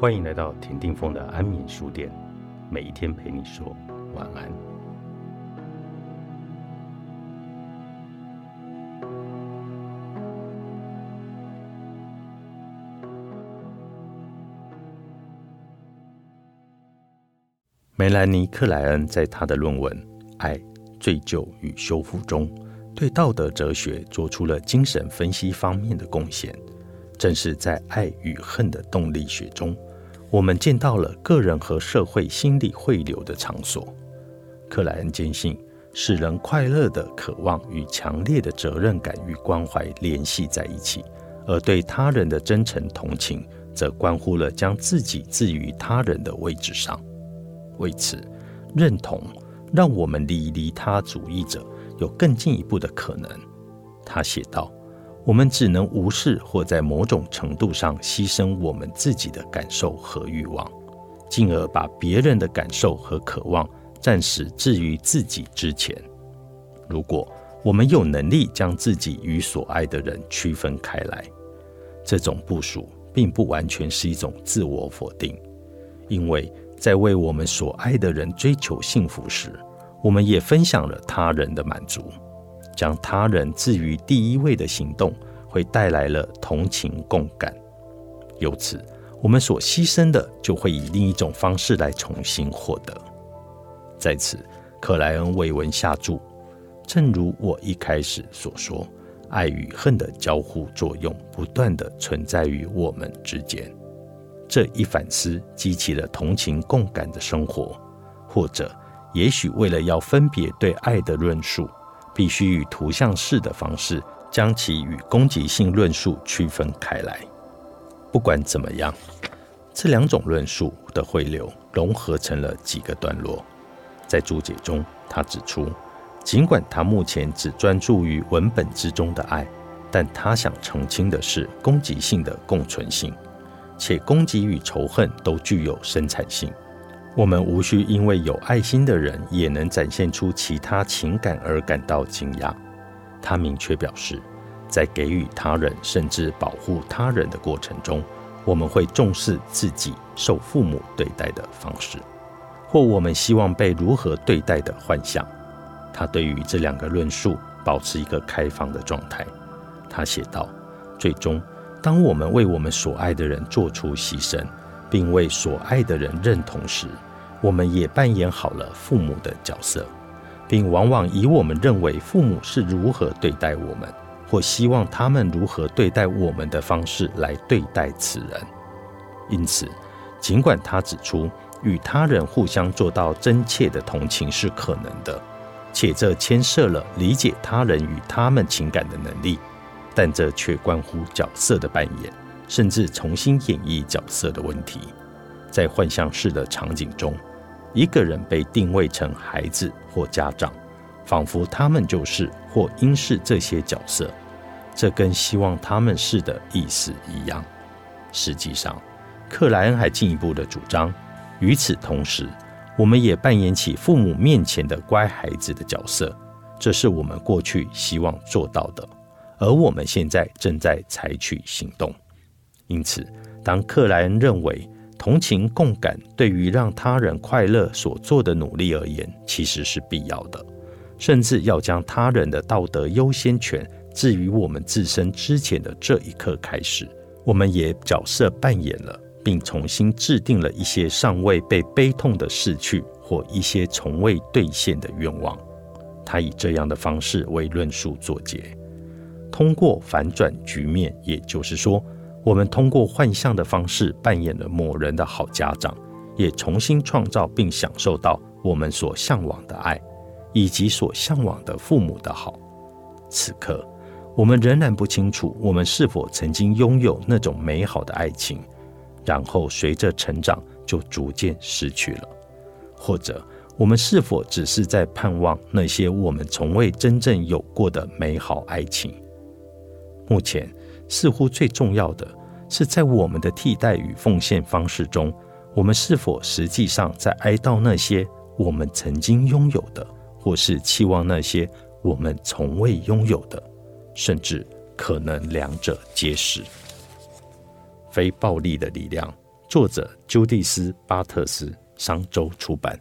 欢迎来到田定峰的安眠书店，每一天陪你说晚安。梅兰妮·克莱恩在他的论文《爱、罪疚与修复》中，对道德哲学做出了精神分析方面的贡献。正是在爱与恨的动力学中，我们见到了个人和社会心理汇流的场所。克莱恩坚信，使人快乐的渴望与强烈的责任感与关怀联系在一起，而对他人的真诚同情，则关乎了将自己置于他人的位置上。为此，认同让我们离离他主义者有更进一步的可能。他写道。我们只能无视或在某种程度上牺牲我们自己的感受和欲望，进而把别人的感受和渴望暂时置于自己之前。如果我们有能力将自己与所爱的人区分开来，这种部署并不完全是一种自我否定，因为在为我们所爱的人追求幸福时，我们也分享了他人的满足。将他人置于第一位的行动，会带来了同情共感。由此，我们所牺牲的就会以另一种方式来重新获得。在此，克莱恩为文下注：正如我一开始所说，爱与恨的交互作用不断的存在于我们之间。这一反思激起了同情共感的生活，或者也许为了要分别对爱的论述。必须以图像式的方式将其与攻击性论述区分开来。不管怎么样，这两种论述的汇流融合成了几个段落。在注解中，他指出，尽管他目前只专注于文本之中的爱，但他想澄清的是攻击性的共存性，且攻击与仇恨都具有生产性。我们无需因为有爱心的人也能展现出其他情感而感到惊讶。他明确表示，在给予他人甚至保护他人的过程中，我们会重视自己受父母对待的方式，或我们希望被如何对待的幻想。他对于这两个论述保持一个开放的状态。他写道：“最终，当我们为我们所爱的人做出牺牲。”并为所爱的人认同时，我们也扮演好了父母的角色，并往往以我们认为父母是如何对待我们，或希望他们如何对待我们的方式来对待此人。因此，尽管他指出与他人互相做到真切的同情是可能的，且这牵涉了理解他人与他们情感的能力，但这却关乎角色的扮演。甚至重新演绎角色的问题，在幻象式的场景中，一个人被定位成孩子或家长，仿佛他们就是或应是这些角色。这跟希望他们是的意思一样。实际上，克莱恩还进一步的主张，与此同时，我们也扮演起父母面前的乖孩子的角色。这是我们过去希望做到的，而我们现在正在采取行动。因此，当克莱恩认为同情共感对于让他人快乐所做的努力而言，其实是必要的，甚至要将他人的道德优先权置于我们自身之前的这一刻开始，我们也角色扮演了，并重新制定了一些尚未被悲痛的逝去或一些从未兑现的愿望。他以这样的方式为论述作结，通过反转局面，也就是说。我们通过幻象的方式扮演了某人的好家长，也重新创造并享受到我们所向往的爱，以及所向往的父母的好。此刻，我们仍然不清楚我们是否曾经拥有那种美好的爱情，然后随着成长就逐渐失去了，或者我们是否只是在盼望那些我们从未真正有过的美好爱情。目前。似乎最重要的是，在我们的替代与奉献方式中，我们是否实际上在哀悼那些我们曾经拥有的，或是期望那些我们从未拥有的，甚至可能两者皆是。非暴力的力量作者鸠蒂斯·巴特斯，商周出版。